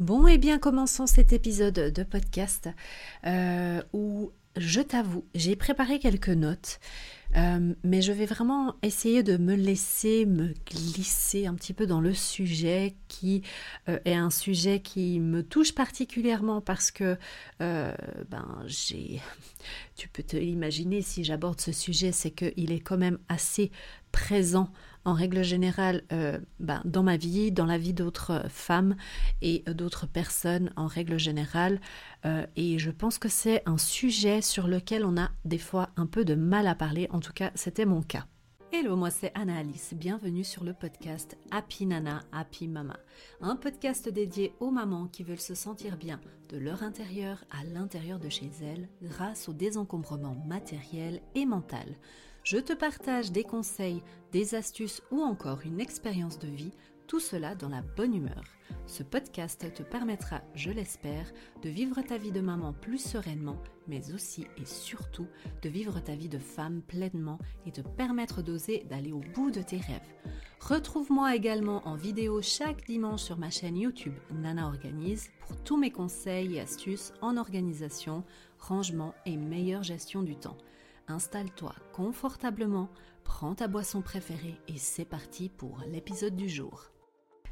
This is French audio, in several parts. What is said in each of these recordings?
Bon, et eh bien, commençons cet épisode de podcast euh, où, je t'avoue, j'ai préparé quelques notes, euh, mais je vais vraiment essayer de me laisser me glisser un petit peu dans le sujet qui euh, est un sujet qui me touche particulièrement parce que, ben, j'ai, tu peux te l'imaginer si j'aborde ce sujet, c'est qu'il est quand même assez présent en règle générale euh, ben, dans ma vie, dans la vie d'autres femmes et d'autres personnes en règle générale. Euh, et je pense que c'est un sujet sur lequel on a des fois un peu de mal à parler. En tout cas, c'était mon cas. Hello, moi c'est Anna Alice. Bienvenue sur le podcast Happy Nana, Happy Mama. Un podcast dédié aux mamans qui veulent se sentir bien de leur intérieur à l'intérieur de chez elles grâce au désencombrement matériel et mental. Je te partage des conseils, des astuces ou encore une expérience de vie, tout cela dans la bonne humeur. Ce podcast te permettra, je l'espère, de vivre ta vie de maman plus sereinement, mais aussi et surtout de vivre ta vie de femme pleinement et te permettre d'oser d'aller au bout de tes rêves. Retrouve-moi également en vidéo chaque dimanche sur ma chaîne YouTube Nana Organise pour tous mes conseils et astuces en organisation, rangement et meilleure gestion du temps. Installe-toi confortablement, prends ta boisson préférée et c'est parti pour l'épisode du jour.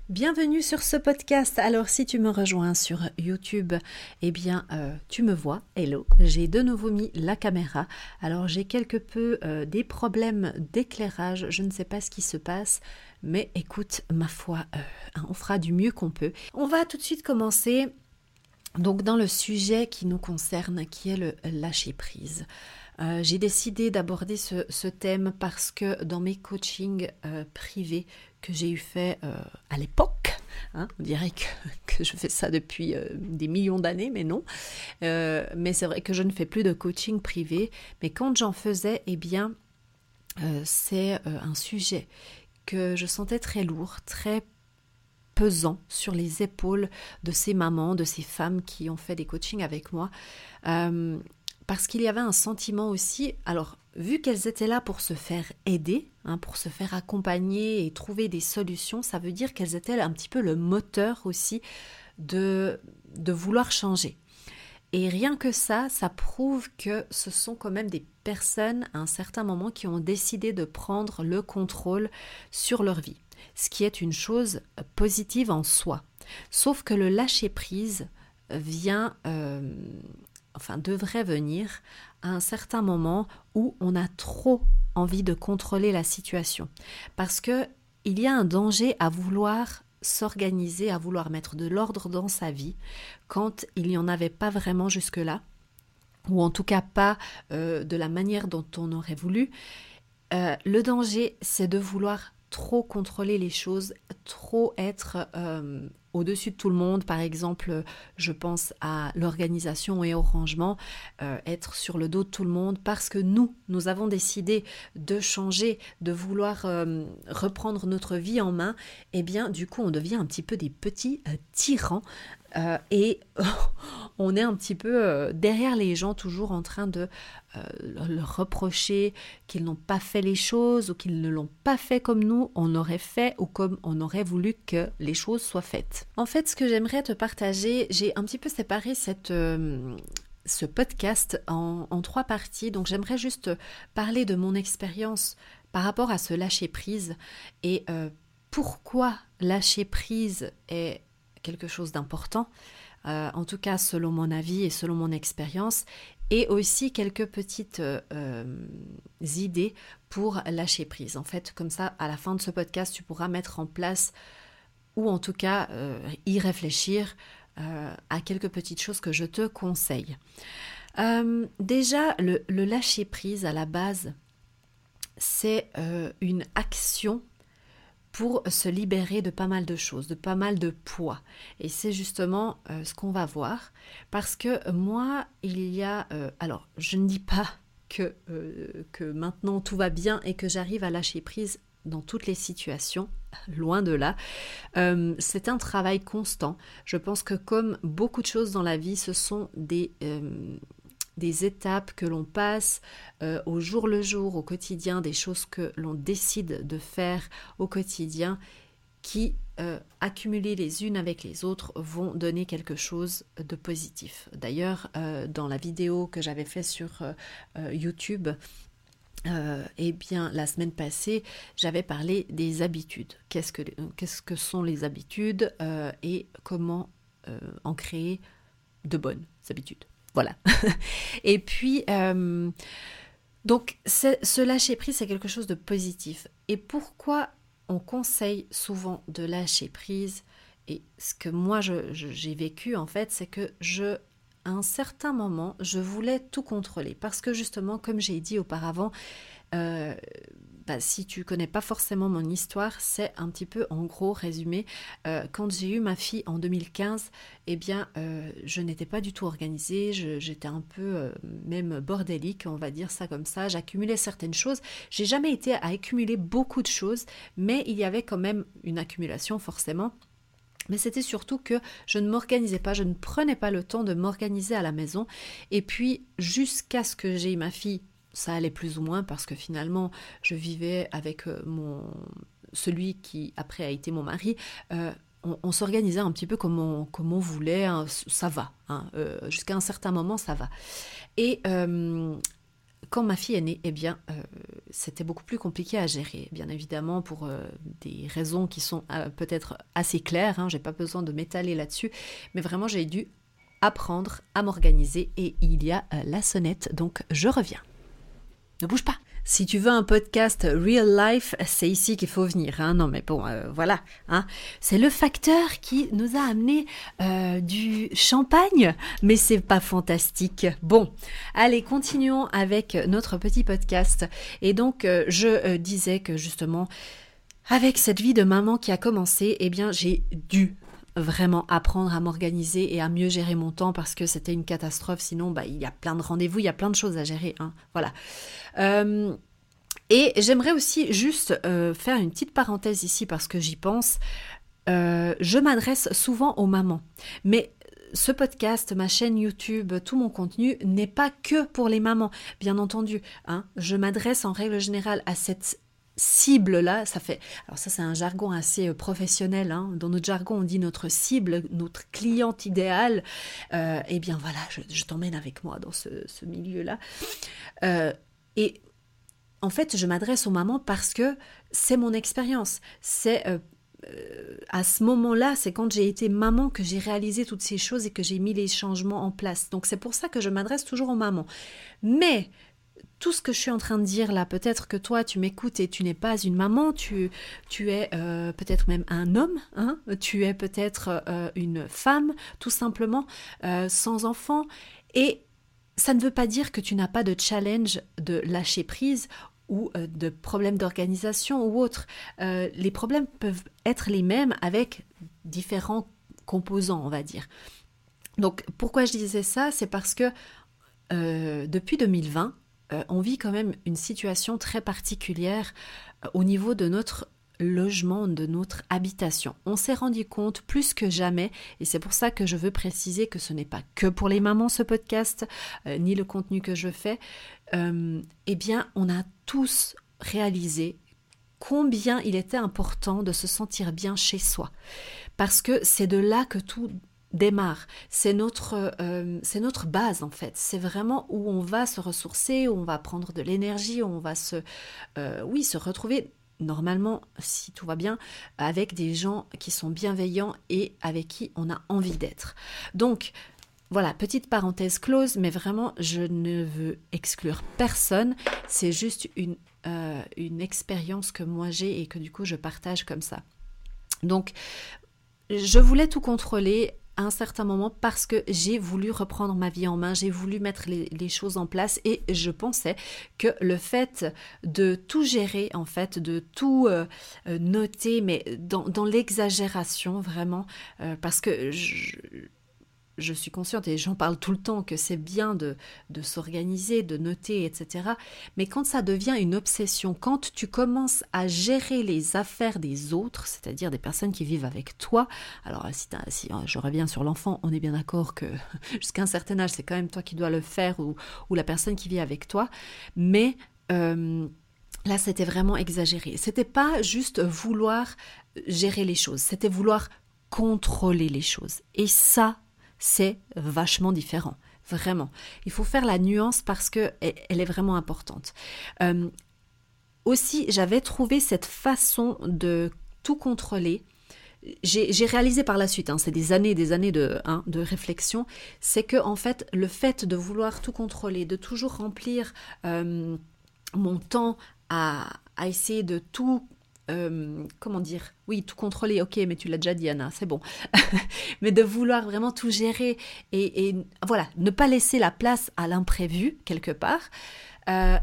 Bienvenue sur ce podcast. Alors si tu me rejoins sur YouTube, eh bien euh, tu me vois. Hello. J'ai de nouveau mis la caméra. Alors j'ai quelque peu euh, des problèmes d'éclairage. Je ne sais pas ce qui se passe. Mais écoute, ma foi, euh, on fera du mieux qu'on peut. On va tout de suite commencer donc dans le sujet qui nous concerne, qui est le lâcher prise. Euh, j'ai décidé d'aborder ce, thème parce que dans mes coachings euh, privés que j'ai eu fait euh, à l'époque, hein, on dirait que, je fais ça depuis des millions d'années, mais non. mais c'est vrai que je ne fais plus de coaching privé. Mais quand j'en faisais, eh bien, c'est un sujet que je sentais très lourd, très pesant sur les épaules de ces mamans, de ces femmes qui ont fait des coachings avec moi parce qu'il y avait un sentiment aussi, alors vu qu'elles étaient là pour se faire aider, hein, pour se faire accompagner et trouver des solutions, ça veut dire qu'elles étaient un petit peu le moteur aussi de, de vouloir changer. Et rien que ça, ça prouve que ce sont quand même des personnes à un certain moment qui ont décidé de prendre le contrôle sur leur vie, ce qui est une chose positive en soi. Sauf que le lâcher-prise vient euh, enfin devrait venir à un certain moment où on a trop envie de contrôler la situation. Parce que il y a un danger à vouloir s'organiser, à vouloir mettre de l'ordre dans sa vie quand il n'y en avait pas vraiment jusque-là, ou en tout cas pas euh, de la manière dont on aurait voulu. Euh, le danger, c'est de vouloir trop contrôler les choses, trop être euh, au-dessus de tout le monde. Par exemple, je pense à l'organisation et au rangement, euh, être sur le dos de tout le monde parce que nous, nous avons décidé de changer, de vouloir euh, reprendre notre vie en main. Eh bien, du coup, on devient un petit peu des petits tyrans euh, et on est un petit peu euh, derrière les gens, toujours en train de euh, leur reprocher qu'ils n'ont pas fait les choses ou qu'ils ne l'ont pas fait comme nous, on aurait fait ou comme on aurait voulu que les choses soient faites. En fait, ce que j'aimerais te partager, j'ai un petit peu séparé cette, ce podcast en, trois parties. Donc j'aimerais juste parler de mon expérience par rapport à ce lâcher prise et pourquoi lâcher prise est quelque chose d'important, euh, en tout cas selon mon avis et selon mon expérience, et aussi quelques petites euh, euh, idées pour lâcher prise. En fait, comme ça, à la fin de ce podcast, tu pourras mettre en place, ou en tout cas y réfléchir à quelques petites choses que je te conseille. déjà, le, le, lâcher prise à la base, c'est une action pour se libérer de pas mal de choses, de pas mal de poids. Et c'est justement euh, ce qu'on va voir. Parce que moi, il y a... Euh, alors, je ne dis pas que, euh, que maintenant tout va bien et que j'arrive à lâcher prise dans toutes les situations, loin de là. c'est un travail constant. Je pense que comme beaucoup de choses dans la vie, ce sont des, des étapes que l'on passe euh, au jour le jour, au quotidien, des choses que l'on décide de faire au quotidien qui euh, accumulées les unes avec les autres vont donner quelque chose de positif. D'ailleurs, euh, dans la vidéo que j'avais fait sur YouTube, eh bien, la semaine passée, j'avais parlé des habitudes. Qu'est-ce que, qu'est-ce que sont les habitudes et comment en créer de bonnes habitudes. Voilà. et puis, donc, ce lâcher prise, c'est quelque chose de positif. Et pourquoi on conseille souvent de lâcher prise? Et ce que moi j'ai vécu en fait, c'est que je, à un certain moment, je voulais tout contrôler parce que justement, comme j'ai dit auparavant, euh, si tu connais pas forcément mon histoire, c'est un petit peu en gros résumé. Euh, quand j'ai eu ma fille en 2015, eh bien, euh, je n'étais pas du tout organisée, j'étais un peu euh, même bordélique, on va dire ça comme ça. J'accumulais certaines choses. J'ai jamais été à accumuler beaucoup de choses, mais il y avait quand même une accumulation forcément. Mais c'était surtout que je ne m'organisais pas, je ne prenais pas le temps de m'organiser à la maison. Et puis, jusqu'à ce que j'ai ma fille ça allait plus ou moins parce que finalement, je vivais avec euh, mon celui qui après a été mon mari. Euh, on, s'organisait un petit peu comme on, comme on voulait, hein, ça va. Hein, euh, jusqu'à un certain moment, ça va. Et quand ma fille est née, eh bien, c'était beaucoup plus compliqué à gérer, bien évidemment, pour des raisons qui sont peut-être assez claires. Hein, j'ai pas besoin de m'étaler là-dessus, mais vraiment, j'ai dû apprendre à m'organiser et il y a la sonnette, donc je reviens. Ne bouge pas. Si tu veux un podcast real life, c'est ici qu'il faut venir. Hein. Non, mais bon, euh, voilà. Hein. C'est le facteur qui nous a amené euh, du champagne, mais c'est pas fantastique. Bon, allez, continuons avec notre petit podcast. Et donc, euh, je disais que justement, avec cette vie de maman qui a commencé, eh bien, j'ai dû vraiment apprendre à m'organiser et à mieux gérer mon temps parce que c'était une catastrophe. Sinon, bah, il y a plein de rendez-vous, il y a plein de choses à gérer. Hein. Voilà. Euh, et j'aimerais aussi juste euh, faire une petite parenthèse ici parce que j'y pense. Euh, je m'adresse souvent aux mamans, mais ce podcast, ma chaîne YouTube, tout mon contenu n'est pas que pour les mamans, bien entendu. Hein. Je m'adresse en règle générale à cette cible-là, ça fait. Alors, ça, c'est un jargon assez euh, professionnel. Hein. Dans notre jargon, on dit notre cible, notre cliente idéale. Euh, eh bien, voilà, je, t'emmène avec moi dans ce, milieu-là. Euh, et en fait, je m'adresse aux mamans parce que c'est mon expérience. C'est. à ce moment-là, c'est quand j'ai été maman que j'ai réalisé toutes ces choses et que j'ai mis les changements en place. Donc c'est pour ça que je m'adresse toujours aux mamans. Mais tout ce que je suis en train de dire là, peut-être que toi tu m'écoutes et tu n'es pas une maman, tu, tu es euh, peut-être même un homme, hein tu es peut-être euh, une femme tout simplement, euh, sans enfant, et ça ne veut pas dire que tu n'as pas de challenge de lâcher prise ou de problèmes d'organisation ou autre. les problèmes peuvent être les mêmes avec différents composants, on va dire. Donc pourquoi je disais ça? C'est parce que depuis 2020, euh, on vit quand même une situation très particulière euh, au niveau de notre logement, de notre habitation. On s'est rendu compte plus que jamais, et c'est pour ça que je veux préciser que ce n'est pas que pour les mamans ce podcast, euh, ni le contenu que je fais, eh bien on a tous réalisé combien il était important de se sentir bien chez soi. Parce que c'est de là que tout démarre. C'est notre, euh, c'est notre base en fait. C'est vraiment où on va se ressourcer, où on va prendre de l'énergie, où on va se, euh, oui, se retrouver normalement, si tout va bien, avec des gens qui sont bienveillants et avec qui on a envie d'être. Donc, voilà, petite parenthèse close, mais vraiment, je ne veux exclure personne. C'est juste une, euh, une expérience que moi j'ai et que du coup je partage comme ça. Donc, je voulais tout contrôler un certain moment parce que j'ai voulu reprendre ma vie en main, j'ai voulu mettre les, choses en place et je pensais que le fait de tout gérer, en fait, de tout euh, euh, noter, mais dans, l'exagération vraiment, euh, parce que je, je suis consciente, et j'en parle tout le temps, que c'est bien de, s'organiser, de noter, etc. Mais quand ça devient une obsession, quand tu commences à gérer les affaires des autres, c'est-à-dire des personnes qui vivent avec toi, alors si, si hein, je reviens sur l'enfant, on est bien d'accord que jusqu'à un certain âge, c'est quand même toi qui dois le faire ou, ou la personne qui vit avec toi, mais... Euh, Là, c'était vraiment exagéré. C'était pas juste vouloir gérer les choses, c'était vouloir contrôler les choses. Et ça, c'est vachement différent. Vraiment. Il faut faire la nuance parce que elle est vraiment importante. Euh, aussi, j'avais trouvé cette façon de tout contrôler. J'ai réalisé par la suite, hein, c'est des années et des années de, hein, de réflexion, c'est que en fait, le fait de vouloir tout contrôler, de toujours remplir euh, mon temps à, à essayer de tout euh, comment dire Oui, tout contrôler, ok, mais tu l'as déjà dit, Anna, c'est bon. mais de vouloir vraiment tout gérer et, voilà, ne pas laisser la place à l'imprévu quelque part. Euh,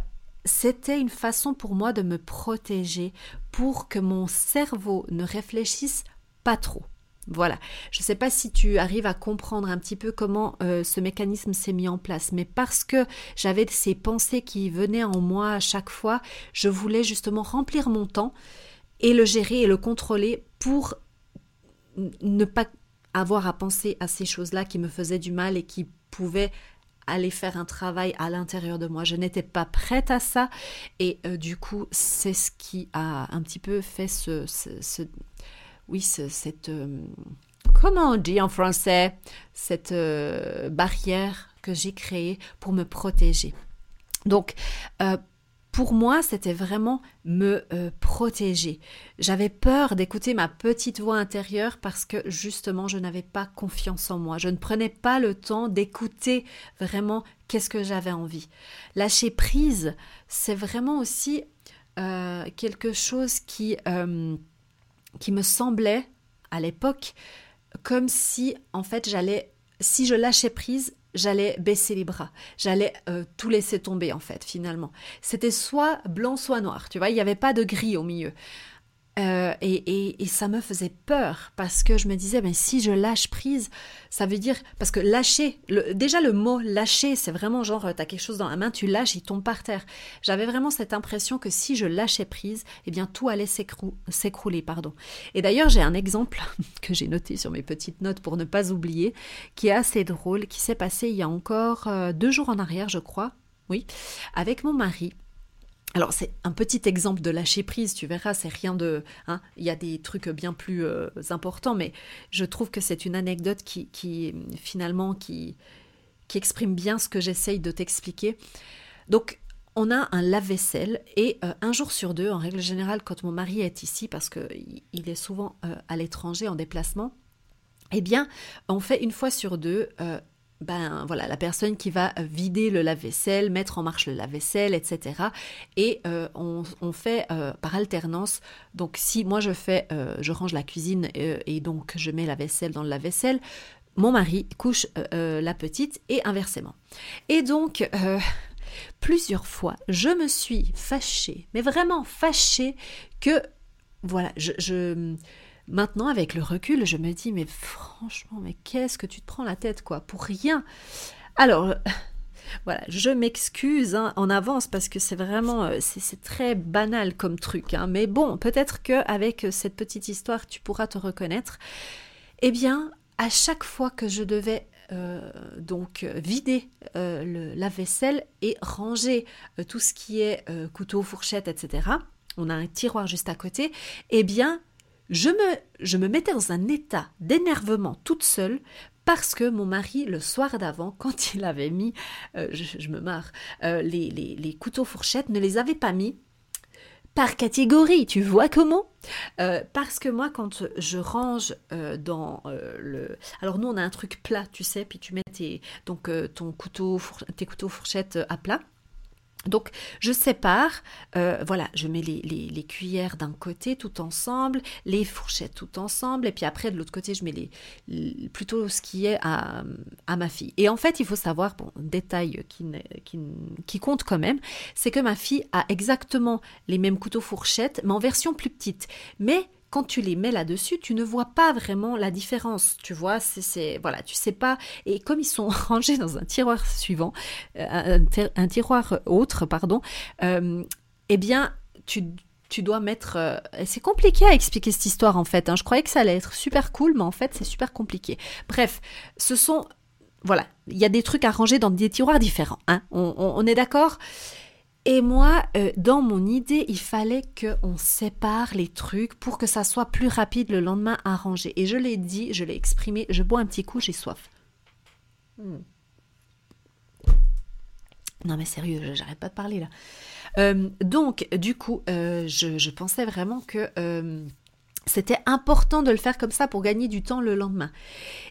c'était une façon pour moi de me protéger pour que mon cerveau ne réfléchisse pas trop. Voilà, je ne sais pas si tu arrives à comprendre un petit peu comment euh, ce mécanisme s'est mis en place, mais parce que j'avais ces pensées qui venaient en moi à chaque fois, je voulais justement remplir mon temps et le gérer et le contrôler pour ne pas avoir à penser à ces choses-là qui me faisaient du mal et qui pouvaient aller faire un travail à l'intérieur de moi. Je n'étais pas prête à ça et euh, du coup, c'est ce qui a un petit peu fait ce, oui, cette, euh, comment on dit en français, cette euh, barrière que j'ai créée pour me protéger. Donc, pour moi, c'était vraiment me euh, protéger. J'avais peur d'écouter ma petite voix intérieure parce que justement, je n'avais pas confiance en moi. Je ne prenais pas le temps d'écouter vraiment qu'est-ce que j'avais envie. Lâcher prise, c'est vraiment aussi euh, quelque chose qui, euh, qui me semblait à l'époque comme si, en fait, j'allais, si je lâchais prise, j'allais baisser les bras, j'allais euh, tout laisser tomber en fait finalement. C'était soit blanc soit noir, tu vois, il n'y avait pas de gris au milieu. Euh, et, et, ça me faisait peur parce que je me disais, mais si je lâche prise, ça veut dire. Parce que lâcher, déjà le mot lâcher, c'est vraiment genre, tu as quelque chose dans la main, tu lâches, il tombe par terre. J'avais vraiment cette impression que si je lâchais prise, eh bien tout allait s'écrouler. pardon. Et d'ailleurs, j'ai un exemple que j'ai noté sur mes petites notes pour ne pas oublier, qui est assez drôle, qui s'est passé il y a encore euh, deux jours en arrière, je crois. Oui, avec mon mari. Alors c'est un petit exemple de lâcher prise, tu verras, c'est rien de... Hein, il y a des trucs bien plus euh, importants, mais je trouve que c'est une anecdote qui, finalement, qui, qui exprime bien ce que j'essaye de t'expliquer. Donc on a un lave-vaisselle et euh, un jour sur deux, en règle générale, quand mon mari est ici, parce qu'il est souvent euh, à l'étranger en déplacement, eh bien, on fait une fois sur deux ben voilà, la personne qui va vider le lave-vaisselle, mettre en marche le lave-vaisselle, etc. Et euh, on, fait euh, par alternance. Donc si moi je fais, euh, je range la cuisine et donc je mets la vaisselle dans le lave-vaisselle, mon mari couche la petite et inversement. Et donc plusieurs fois, je me suis fâchée, mais vraiment fâchée que voilà, je Maintenant, avec le recul, je me dis, mais franchement, mais qu'est-ce que tu te prends la tête, quoi, pour rien? Alors, voilà, je m'excuse hein, en avance parce que c'est vraiment, euh, c'est très banal comme truc, hein. mais bon, peut-être qu'avec cette petite histoire, tu pourras te reconnaître. Eh bien, à chaque fois que je devais euh, donc vider euh, le lave-vaisselle et ranger tout ce qui est couteau, fourchette, etc. On a un tiroir juste à côté. Eh bien, je me, mettais dans un état d'énervement toute seule parce que mon mari, le soir d'avant, quand il avait mis, euh, je, me marre, euh, les, couteaux fourchettes, ne les avait pas mis par catégorie, tu vois comment? Euh, Parce que moi, quand je range dans le... Alors nous, on a un truc plat, tu sais, puis tu mets ton couteau, tes couteaux fourchettes à plat. Donc je sépare, euh, voilà, je mets les, cuillères d'un côté tout ensemble, les fourchettes tout ensemble, et puis après de l'autre côté je mets les, plutôt ce qui est à, ma fille. Et en fait il faut savoir, bon, détail qui, qui, qui compte quand même, c'est que ma fille a exactement les mêmes couteaux fourchettes, mais en version plus petite. Mais quand tu les mets là-dessus, tu ne vois pas vraiment la différence. Tu vois, c'est voilà, tu sais pas. Et comme ils sont rangés dans un tiroir suivant, euh, un, tiroir autre, pardon, euh, eh bien, tu tu dois mettre. Euh, c'est compliqué à expliquer cette histoire en fait. Hein. Je croyais que ça allait être super cool, mais en fait c'est super compliqué. Bref, ce sont voilà, il y a des trucs à ranger dans des tiroirs différents. Hein. On, on, est d'accord? Et moi, euh, dans mon idée, il fallait qu'on sépare les trucs pour que ça soit plus rapide le lendemain à ranger. Et je l'ai dit, je l'ai exprimé, je bois un petit coup, j'ai soif. Hmm. Non mais sérieux, j'arrête pas de parler là. Euh, donc, du coup, euh, je, pensais vraiment que c'était important de le faire comme ça pour gagner du temps le lendemain.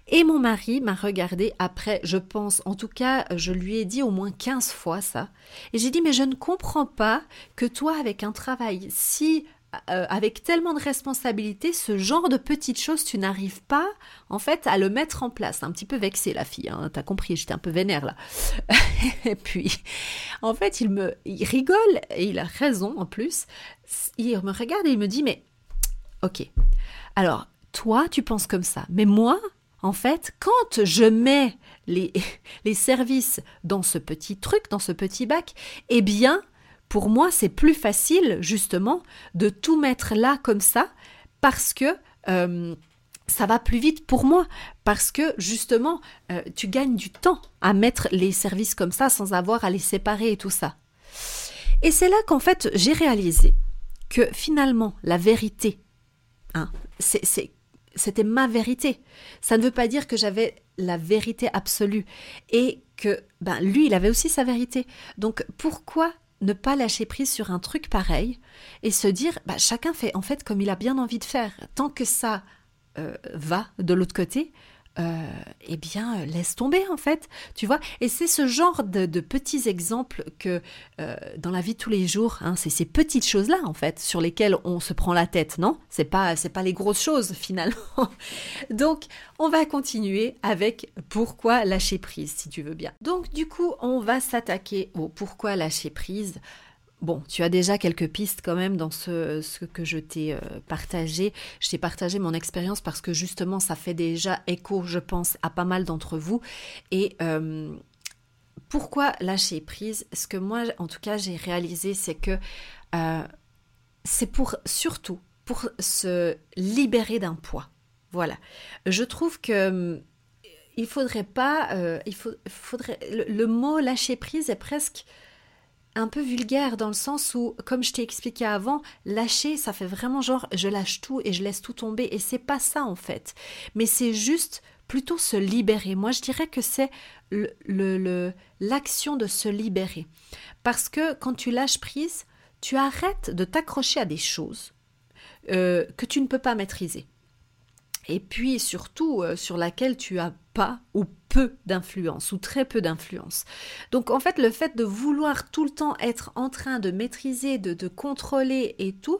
Et mon mari m'a regardé après, je pense, en tout cas, je lui ai dit au moins 15 fois ça. Et j'ai dit, mais je ne comprends pas que toi, avec un travail si euh, avec tellement de responsabilités, ce genre de petites choses, tu n'arrives pas, en fait, à le mettre en place. Un petit peu vexé, la fille, hein, t'as compris, j'étais un peu vénère, là. et puis, en fait, il me il rigole, et il a raison, en plus. Il me regarde et il me dit, mais Ok. Alors, toi, tu penses comme ça. Mais moi, en fait, quand je mets les, les services dans ce petit truc, dans ce petit bac, eh bien, pour moi, c'est plus facile, justement, de tout mettre là comme ça, parce que euh, ça va plus vite pour moi, parce que, justement, euh, tu gagnes du temps à mettre les services comme ça sans avoir à les séparer et tout ça. Et c'est là qu'en fait, j'ai réalisé que finalement, la vérité, Hein. C'était ma vérité. Ça ne veut pas dire que j'avais la vérité absolue et que ben, lui, il avait aussi sa vérité. Donc pourquoi ne pas lâcher prise sur un truc pareil et se dire ben, chacun fait en fait comme il a bien envie de faire. Tant que ça euh, va de l'autre côté, euh, eh bien, laisse tomber en fait, tu vois. Et c'est ce genre de, petits exemples que euh, dans la vie de tous les jours, hein, c'est ces petites choses-là en fait sur lesquelles on se prend la tête, non? C'est pas, c'est pas les grosses choses finalement. Donc, on va continuer avec pourquoi lâcher prise, si tu veux bien. Donc, du coup, on va s'attaquer au pourquoi lâcher prise. Bon, tu as déjà quelques pistes quand même dans ce, que je t'ai euh, partagé. Je t'ai partagé mon expérience parce que justement, ça fait déjà écho, je pense, à pas mal d'entre vous. Et euh, pourquoi lâcher prise? Ce que moi, en tout cas, j'ai réalisé, c'est que euh, c'est pour surtout pour se libérer d'un poids. Voilà. Je trouve que il faudrait pas, il faudrait le, mot lâcher prise est presque un peu vulgaire dans le sens où, comme je t'ai expliqué avant, lâcher, ça fait vraiment genre je lâche tout et je laisse tout tomber. Et c'est pas ça en fait. Mais c'est juste plutôt se libérer. Moi, je dirais que c'est l'action de se libérer. Parce que quand tu lâches prise, tu arrêtes de t'accrocher à des choses euh, que tu ne peux pas maîtriser et puis surtout euh, sur laquelle tu as pas ou peu d'influence ou très peu d'influence. Donc en fait le fait de vouloir tout le temps être en train de maîtriser, de, de contrôler et tout,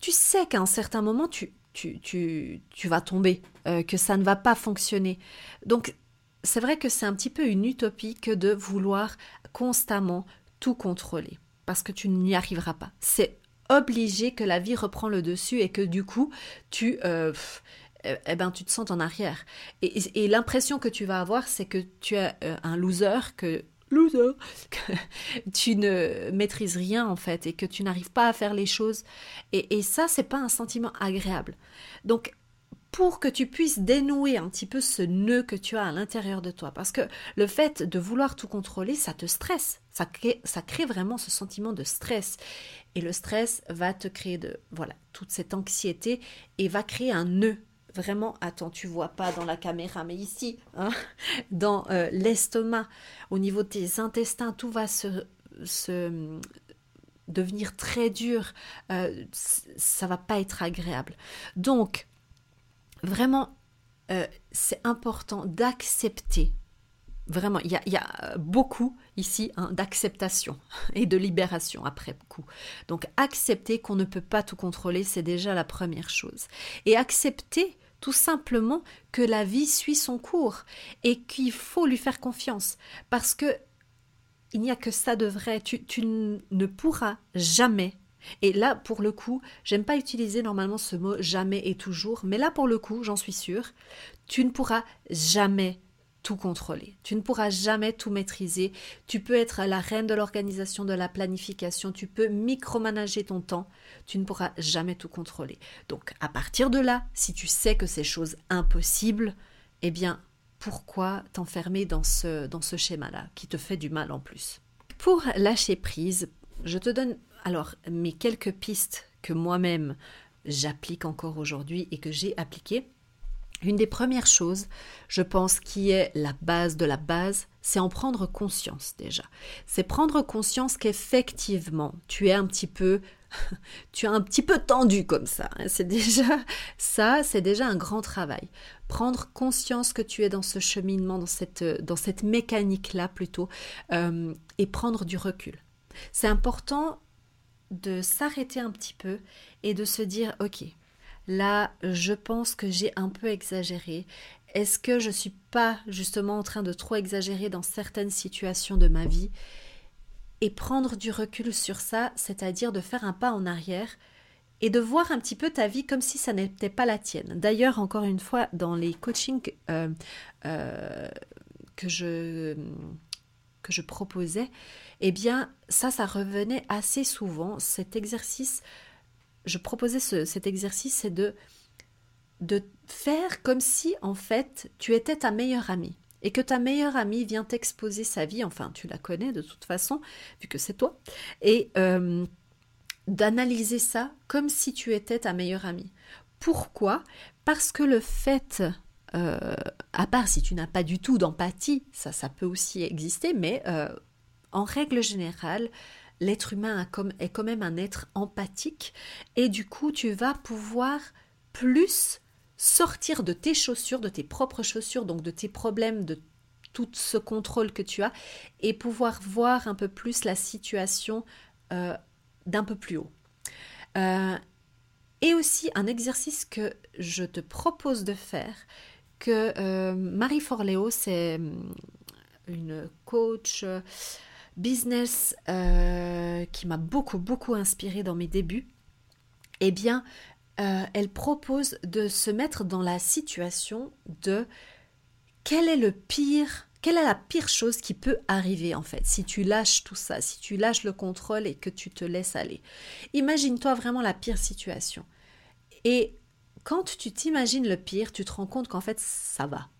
tu sais qu'à un certain moment tu, tu, tu, tu vas tomber, euh, que ça ne va pas fonctionner. Donc c'est vrai que c'est un petit peu une utopie que de vouloir constamment tout contrôler parce que tu n'y arriveras pas. C'est obligé que la vie reprend le dessus et que du coup tu euh, eh ben, tu te sens en arrière. Et, l'impression que tu vas avoir, c'est que tu es euh, un loser, que loser, que tu ne maîtrises rien en fait et que tu n'arrives pas à faire les choses. Et, et ça, c'est pas un sentiment agréable. Donc, pour que tu puisses dénouer un petit peu ce nœud que tu as à l'intérieur de toi. Parce que le fait de vouloir tout contrôler, ça te stresse. Ça crée, ça crée vraiment ce sentiment de stress. Et le stress va te créer de, voilà, toute cette anxiété et va créer un nœud vraiment, attends, tu vois pas dans la caméra, mais ici, hein, dans euh, l'estomac, au niveau de tes intestins, tout va se, devenir très dur, euh, ça va pas être agréable. Donc, vraiment, euh, c'est important d'accepter. Vraiment, il y, a, beaucoup ici hein, d'acceptation et de libération après coup. Donc accepter qu'on ne peut pas tout contrôler, c'est déjà la première chose. Et accepter tout simplement que la vie suit son cours et qu'il faut lui faire confiance parce que il n'y a que ça de vrai. Tu, ne pourras jamais et là, pour le coup, j'aime pas utiliser normalement ce mot jamais et toujours, mais là, pour le coup, j'en suis sûre, tu ne pourras jamais contrôler. Tu ne pourras jamais tout maîtriser. Tu peux être la reine de l'organisation, de la planification. Tu peux micromanager ton temps. Tu ne pourras jamais tout contrôler. Donc, à partir de là, si tu sais que c'est chose impossible, eh bien, pourquoi t'enfermer dans ce, dans ce schéma-là qui te fait du mal en plus? Pour lâcher prise, je te donne alors mes quelques pistes que moi-même j'applique encore aujourd'hui et que j'ai appliquées. Une des premières choses, je pense, qui est la base de la base, c'est en prendre conscience déjà. C'est prendre conscience qu'effectivement, tu es un petit peu tu es un petit peu tendu comme ça. Hein. C'est déjà ça, c'est déjà un grand travail. Prendre conscience que tu es dans ce cheminement, dans cette, dans cette mécanique-là plutôt, euh, et prendre du recul. C'est important de s'arrêter un petit peu et de se dire, ok, là, je pense que j'ai un peu exagéré. Est-ce que je suis pas justement en train de trop exagérer dans certaines situations de ma vie et prendre du recul sur ça, c'est-à-dire de faire un pas en arrière et de voir un petit peu ta vie comme si ça n'était pas la tienne? D'ailleurs, encore une fois, dans les coachings euh, euh, que, je, que je proposais, eh bien, ça, ça revenait assez souvent. Cet exercice, je proposais cet exercice, c'est de, de faire comme si, en fait, tu étais ta meilleure amie et que ta meilleure amie vient t'exposer sa vie, enfin tu la connais de toute façon, vu que c'est toi, et euh, d'analyser ça comme si tu étais ta meilleure amie. Pourquoi? Parce que le fait, euh, à part si tu n'as pas du tout d'empathie, ça, ça peut aussi exister, mais euh, en règle générale, l'être humain est quand même un être empathique, et du coup tu vas pouvoir plus sortir de tes chaussures, de tes propres chaussures, donc de tes problèmes, de tout ce contrôle que tu as, et pouvoir voir un peu plus la situation euh, d'un peu plus haut. Euh, et aussi un exercice que je te propose de faire, que euh, Marie Forleo, c'est une coach business qui m'a beaucoup, beaucoup inspirée dans mes débuts. Eh bien, euh, elle propose de se mettre dans la situation de quel est le pire, quelle est la pire chose qui peut arriver en fait si tu lâches tout ça, si tu lâches le contrôle et que tu te laisses aller. Imagine-toi vraiment la pire situation. Et quand tu t'imagines le pire, tu te rends compte qu'en fait ça va.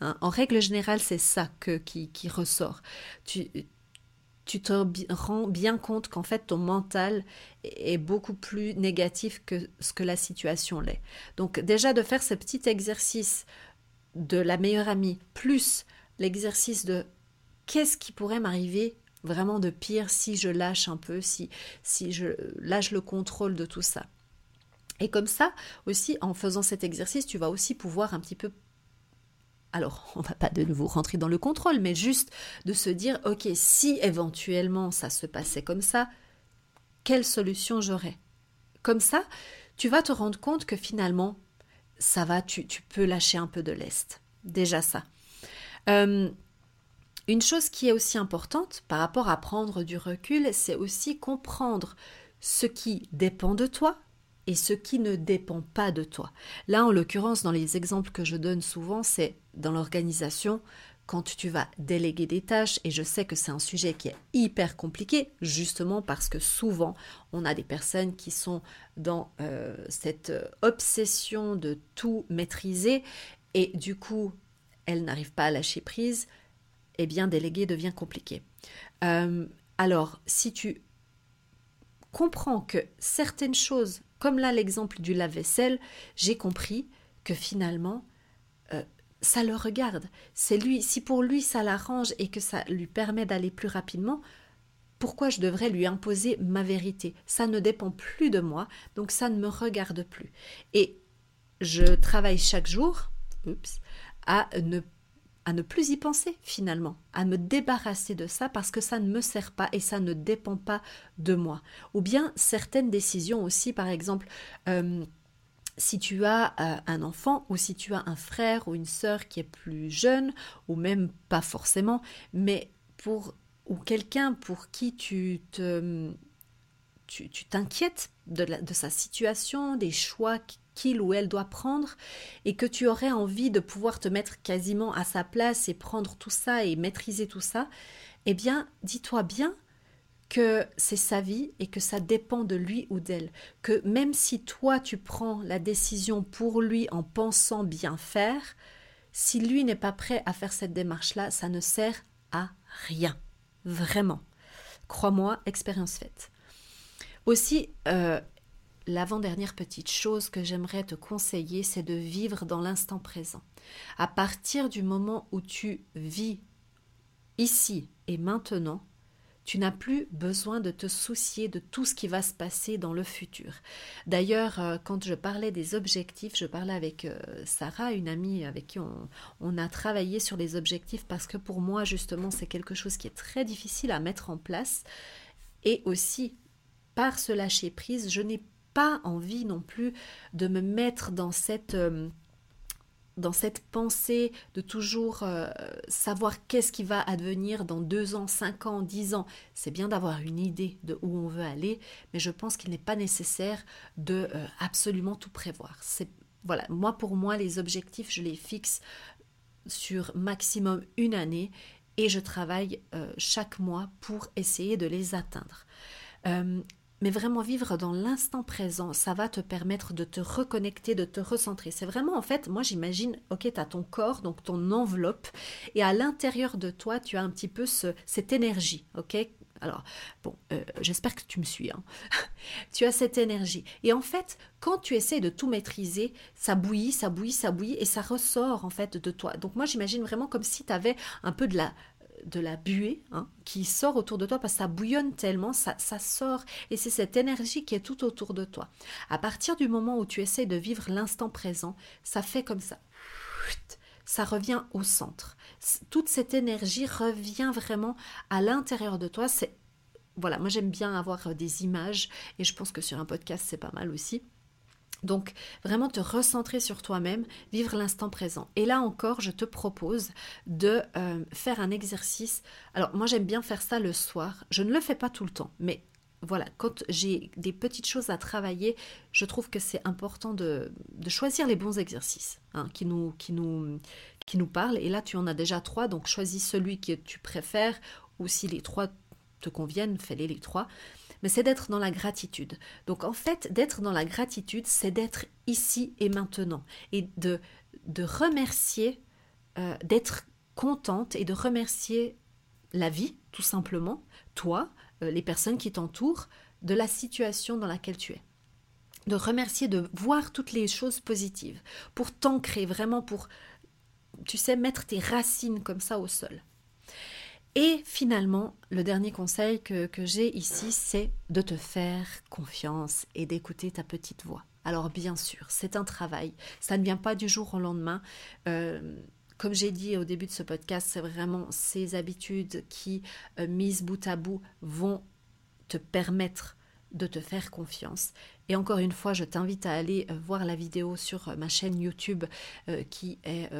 Hein. en règle générale, c'est ça que, qui, qui ressort. Tu, tu te rends bien compte qu'en fait ton mental est beaucoup plus négatif que ce que la situation l'est. Donc déjà de faire ce petit exercice de la meilleure amie plus l'exercice de qu'est-ce qui pourrait m'arriver vraiment de pire si je lâche un peu, si, si je lâche le contrôle de tout ça. Et comme ça aussi, en faisant cet exercice, tu vas aussi pouvoir un petit peu alors, on va pas de nouveau rentrer dans le contrôle, mais juste de se dire, ok, si éventuellement ça se passait comme ça, quelle solution j'aurais? Comme ça, tu vas te rendre compte que finalement, ça va, tu, peux lâcher un peu de l'est. Déjà ça. Euh, une chose qui est aussi importante par rapport à prendre du recul, c'est aussi comprendre ce qui dépend de toi, et ce qui ne dépend pas de toi. Là, en l'occurrence, dans les exemples que je donne souvent, c'est dans l'organisation, quand tu vas déléguer des tâches, et je sais que c'est un sujet qui est hyper compliqué, justement parce que souvent, on a des personnes qui sont dans euh, cette obsession de tout maîtriser, et du coup, elles n'arrivent pas à lâcher prise, eh bien, déléguer devient compliqué. Euh, alors, si tu comprends que certaines choses comme là l'exemple du lave-vaisselle, j'ai compris que finalement, euh, ça le regarde. C'est lui, si pour lui ça l'arrange et que ça lui permet d'aller plus rapidement, pourquoi je devrais lui imposer ma vérité? Ça ne dépend plus de moi, donc ça ne me regarde plus. Et je travaille chaque jour à ne à ne plus y penser finalement, à me débarrasser de ça parce que ça ne me sert pas et ça ne dépend pas de moi. Ou bien certaines décisions aussi, par exemple, euh, si tu as euh, un enfant ou si tu as un frère ou une sœur qui est plus jeune, ou même pas forcément, mais pour ou quelqu'un pour qui tu tu t'inquiètes de, sa situation, des choix qu'il ou elle doit prendre et que tu aurais envie de pouvoir te mettre quasiment à sa place et prendre tout ça et maîtriser tout ça, eh bien, dis-toi bien que c'est sa vie et que ça dépend de lui ou d'elle. Que même si toi tu prends la décision pour lui en pensant bien faire, si lui n'est pas prêt à faire cette démarche-là, ça ne sert à rien. Vraiment. Crois-moi, expérience faite. Aussi, euh, l'avant-dernière petite chose que j'aimerais te conseiller, c'est de vivre dans l'instant présent. À partir du moment où tu vis ici et maintenant, tu n'as plus besoin de te soucier de tout ce qui va se passer dans le futur. D'ailleurs, euh, quand je parlais des objectifs, je parlais avec euh, Sarah, une amie avec qui on, a travaillé sur les objectifs parce que pour moi, justement, c'est quelque chose qui est très difficile à mettre en place. Et aussi, par ce lâcher prise, je n'ai pas envie non plus de me mettre dans cette... Euh, dans cette pensée de toujours euh, savoir qu'est-ce qui va advenir dans deux ans, cinq ans, dix ans. C'est bien d'avoir une idée de où on veut aller, mais je pense qu'il n'est pas nécessaire de euh, absolument tout prévoir. C'est voilà, moi pour moi les objectifs je les fixe sur maximum une année et je travaille chaque mois pour essayer de les atteindre mais vraiment vivre dans l'instant présent, ça va te permettre de te reconnecter, de te recentrer. C'est vraiment en fait, moi j'imagine, ok, tu as ton corps, donc ton enveloppe, et à l'intérieur de toi, tu as un petit peu ce, cette énergie, ok? Alors, bon, euh, j'espère que tu me suis. Hein. tu as cette énergie. Et en fait, quand tu essaies de tout maîtriser, ça bouillit, ça bouillit, ça bouillit, et ça ressort en fait de toi. Donc moi, j'imagine vraiment comme si tu avais un peu de la, de la buée hein, qui sort autour de toi parce que ça bouillonne tellement, ça, sort et c'est cette énergie qui est tout autour de toi. À partir du moment où tu essaies de vivre l'instant présent, ça fait comme ça. Ça revient au centre. Toute cette énergie revient vraiment à l'intérieur de toi. C'est voilà, moi j'aime bien avoir des images et je pense que sur un podcast c'est pas mal aussi. Donc vraiment te recentrer sur toi-même, vivre l'instant présent. Et là encore, je te propose de euh, faire un exercice. Alors moi j'aime bien faire ça le soir. Je ne le fais pas tout le temps, mais voilà, quand j'ai des petites choses à travailler, je trouve que c'est important de, choisir les bons exercices hein, qui, nous, qui, qui nous parlent. Et là, tu en as déjà trois, donc choisis celui que tu préfères, ou si les trois te conviennent, fais-les les trois mais c'est d'être dans la gratitude. Donc en fait, d'être dans la gratitude, c'est d'être ici et maintenant et de, de remercier, euh, d'être contente et de remercier la vie, tout simplement, toi, euh, les personnes qui t'entourent, de la situation dans laquelle tu es de remercier, de voir toutes les choses positives, pour t'ancrer vraiment, pour, tu sais, mettre tes racines comme ça au sol. Et finalement, le dernier conseil que, j'ai ici, c'est de te faire confiance et d'écouter ta petite voix. Alors bien sûr, c'est un travail, ça ne vient pas du jour au lendemain. Euh, comme j'ai dit au début de ce podcast, c'est vraiment ces habitudes qui, euh, mises bout à bout, vont te permettre de te faire confiance. Et encore une fois, je t'invite à aller euh, voir la vidéo sur euh, ma chaîne YouTube euh, qui est...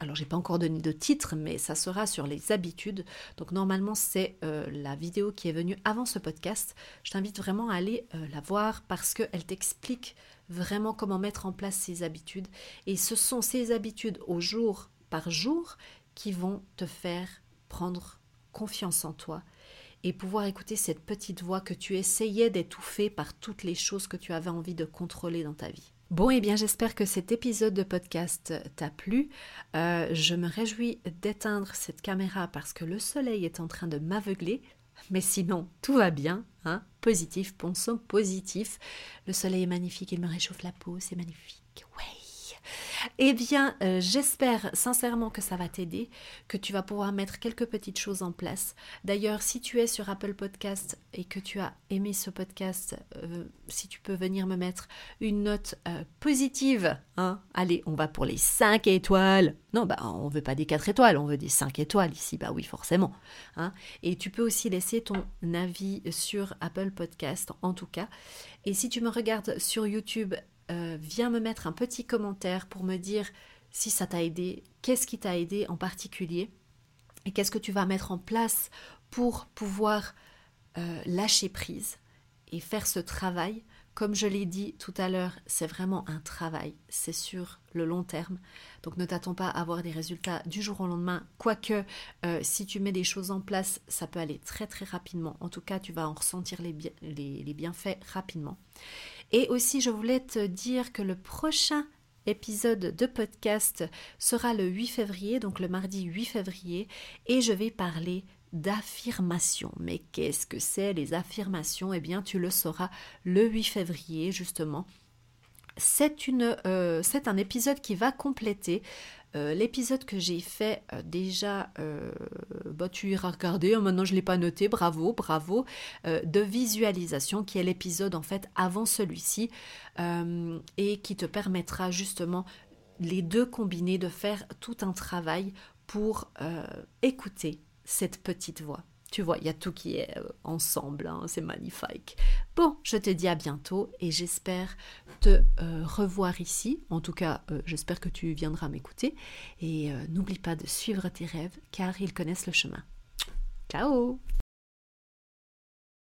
alors, j'ai pas encore donné de titre, mais ça sera sur les habitudes. Donc, normalement, c'est la vidéo qui est venue avant ce podcast. Je t'invite vraiment à aller la voir parce qu'elle t'explique vraiment comment mettre en place ces habitudes. Et ce sont ces habitudes au jour par jour qui vont te faire prendre confiance en toi et pouvoir écouter cette petite voix que tu essayais d'étouffer par toutes les choses que tu avais envie de contrôler dans ta vie. Bon, et eh bien, j'espère que cet épisode de podcast t'a plu. Euh, je me réjouis d'éteindre cette caméra parce que le soleil est en train de m'aveugler. Mais sinon, tout va bien, hein Positif, pensons positif. Le soleil est magnifique, il me réchauffe la peau, c'est magnifique. Ouais. Eh bien, euh, j'espère sincèrement que ça va t'aider, que tu vas pouvoir mettre quelques petites choses en place. D'ailleurs, si tu es sur Apple Podcast et que tu as aimé ce podcast, euh, si tu peux venir me mettre une note euh, positive, hein allez, on va pour les 5 étoiles. Non, bah, on veut pas des 4 étoiles, on veut des 5 étoiles ici, bah oui, forcément. Hein et tu peux aussi laisser ton avis sur Apple Podcast, en tout cas. Et si tu me regardes sur YouTube, euh, viens me mettre un petit commentaire pour me dire si ça t'a aidé, qu'est-ce qui t'a aidé en particulier et qu'est-ce que tu vas mettre en place pour pouvoir euh, lâcher prise et faire ce travail. Comme je l'ai dit tout à l'heure, c'est vraiment un travail, c'est sur le long terme. Donc ne t'attends pas à avoir des résultats du jour au lendemain, quoique euh, si tu mets des choses en place, ça peut aller très très rapidement. En tout cas, tu vas en ressentir les, les bienfaits rapidement. Et aussi, je voulais te dire que le prochain épisode de podcast sera le 8 février, donc le mardi 8 février, et je vais parler d'affirmations. Mais qu'est-ce que c'est les affirmations? Eh bien, tu le sauras le 8 février, justement. Euh, c'est un épisode qui va compléter euh, l'épisode que j'ai fait euh, déjà, bah, tu iras regarder, hein, maintenant je ne l'ai pas noté, bravo, bravo, de visualisation, qui est l'épisode en fait avant celui-ci, et qui te permettra justement les deux combinés de faire tout un travail pour écouter cette petite voix. Tu vois, il y a tout qui est euh, ensemble, hein, c'est magnifique. Bon, je te dis à bientôt et j'espère te euh, revoir ici. En tout cas, euh, j'espère que tu viendras m'écouter. Et n'oublie pas de suivre tes rêves car ils connaissent le chemin. Ciao